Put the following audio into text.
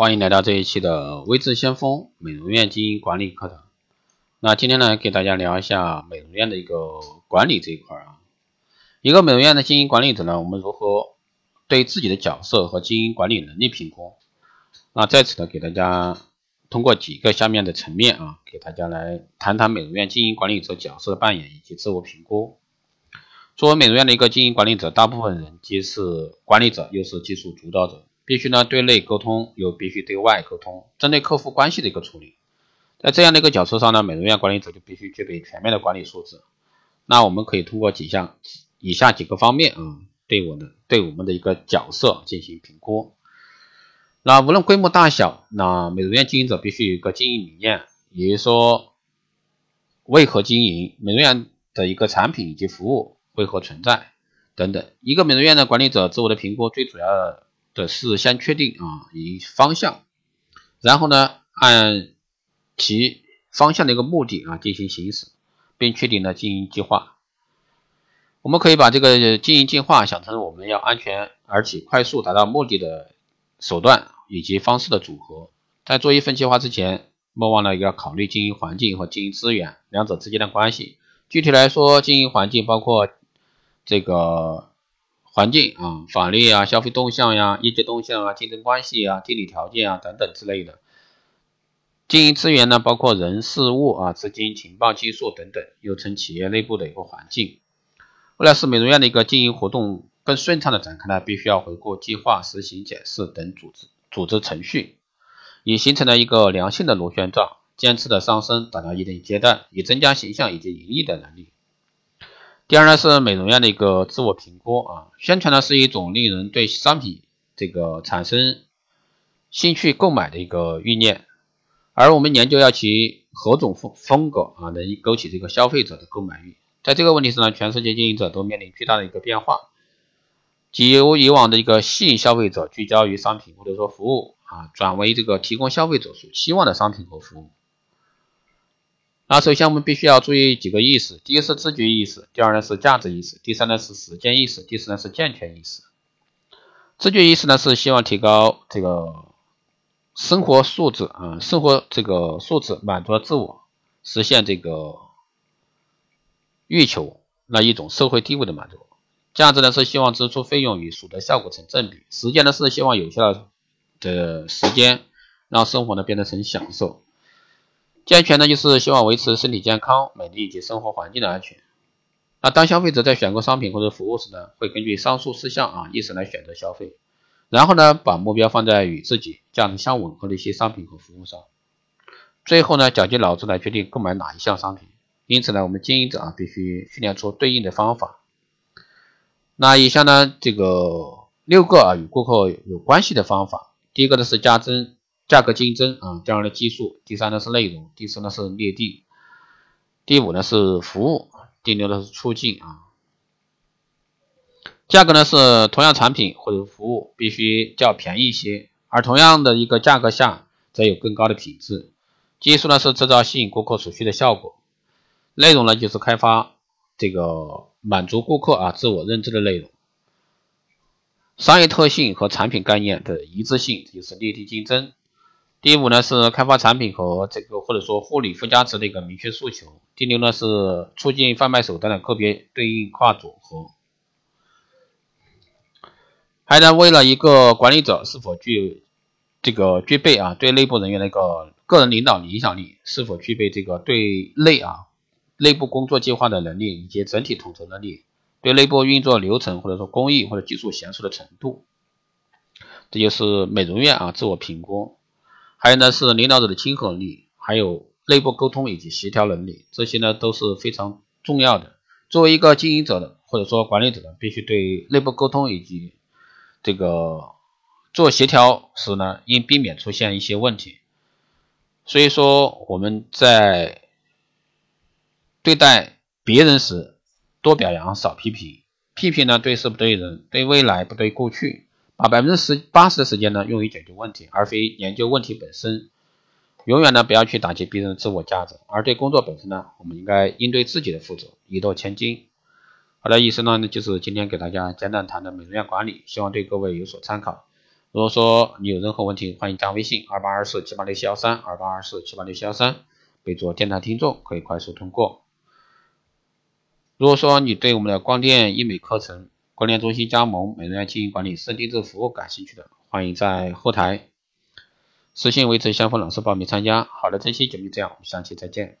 欢迎来到这一期的微智先锋美容院经营管理课堂。那今天呢，给大家聊一下美容院的一个管理这一块啊。一个美容院的经营管理者呢，我们如何对自己的角色和经营管理能力评估？那在此呢，给大家通过几个下面的层面啊，给大家来谈谈美容院经营管理者角色的扮演以及自我评估。作为美容院的一个经营管理者，大部分人既是管理者，又是技术主导者。必须呢对内沟通，又必须对外沟通，针对客户关系的一个处理。在这样的一个角色上呢，美容院管理者就必须具备全面的管理素质。那我们可以通过几项以下几个方面啊，对我的对我们的一个角色进行评估。那无论规模大小，那美容院经营者必须有一个经营理念，也就是说为何经营美容院的一个产品以及服务为何存在等等。一个美容院的管理者自我的评估最主要的。的是先确定啊一方向，然后呢按其方向的一个目的啊进行行驶，并确定了经营计划。我们可以把这个经营计划想成我们要安全而且快速达到目的的手段以及方式的组合。在做一份计划之前，莫忘了要考虑经营环境和经营资源两者之间的关系。具体来说，经营环境包括这个。环境啊，法律啊，消费动向呀，业绩动向啊，竞争关系啊，地理条件啊等等之类的。经营资源呢，包括人事物啊，资金、情报、技术等等，又称企业内部的一个环境。为了使美容院的一个经营活动更顺畅的展开呢，必须要回顾计划、实行检视等组织组织程序，以形成了一个良性的螺旋状，渐次的上升达到一定阶段，以增加形象以及盈利的能力。第二呢是美容院的一个自我评估啊，宣传呢是一种令人对商品这个产生兴趣购买的一个欲念，而我们研究要其何种风风格啊能勾起这个消费者的购买欲。在这个问题上呢，全世界经营者都面临巨大的一个变化，即由以往的一个吸引消费者聚焦于商品或者说服务啊，转为这个提供消费者所期望的商品和服务。那首先我们必须要注意几个意识，第一是自觉意识，第二呢是价值意识，第三呢是时间意识，第四呢是健全意识。自觉意识呢是希望提高这个生活素质啊，生活这个素质，满足自我，实现这个欲求，那一种社会地位的满足。价值呢是希望支出费用与所得效果成正比，时间呢是希望有效的时间让生活呢变得成享受。健全呢，就是希望维持身体健康、美丽以及生活环境的安全。那当消费者在选购商品或者服务时呢，会根据上述事项啊意识来选择消费，然后呢，把目标放在与自己价值相吻合的一些商品和服务上，最后呢，绞尽脑汁来决定购买哪一项商品。因此呢，我们经营者啊，必须训练出对应的方法。那以下呢，这个六个啊与顾客有关系的方法，第一个呢是加增。价格竞争啊，第二呢技术，第三呢是内容，第四呢是裂地，第五呢是服务，第六呢是促进啊。价格呢是同样产品或者服务必须较便宜一些，而同样的一个价格下则有更高的品质。技术呢是制造吸引顾客所需的效果，内容呢就是开发这个满足顾客啊自我认知的内容。商业特性和产品概念的一致性就是裂地竞争。第五呢是开发产品和这个或者说护理附加值的一个明确诉求。第六呢是促进贩卖手段的个别对应化组合。还呢，为了一个管理者是否具这个具备啊对内部人员的一个个人领导影响力，是否具备这个对内啊内部工作计划的能力以及整体统筹能力，对内部运作流程或者说工艺或者技术娴熟的程度，这就是美容院啊自我评估。还有呢是领导者的亲和力，还有内部沟通以及协调能力，这些呢都是非常重要的。作为一个经营者的或者说管理者呢，必须对内部沟通以及这个做协调时呢，应避免出现一些问题。所以说我们在对待别人时，多表扬少批评，批评呢对事不对人，对未来不对过去。把百分之十八十的时间呢用于解决问题，而非研究问题本身。永远呢不要去打击别人的自我价值，而对工作本身呢，我们应该应对自己的负责，一诺千金。好的，以上呢就是今天给大家简短谈的美容院管理，希望对各位有所参考。如果说你有任何问题，欢迎加微信二八二四七八六七幺三二八二四七八六七幺三，备注电台听众，可以快速通过。如果说你对我们的光电医美课程、婚恋中心加盟、美容院经营管理、私定制服务感兴趣的，欢迎在后台私信维持相锋老师报名参加。好的，这期节目这样，我们下期再见。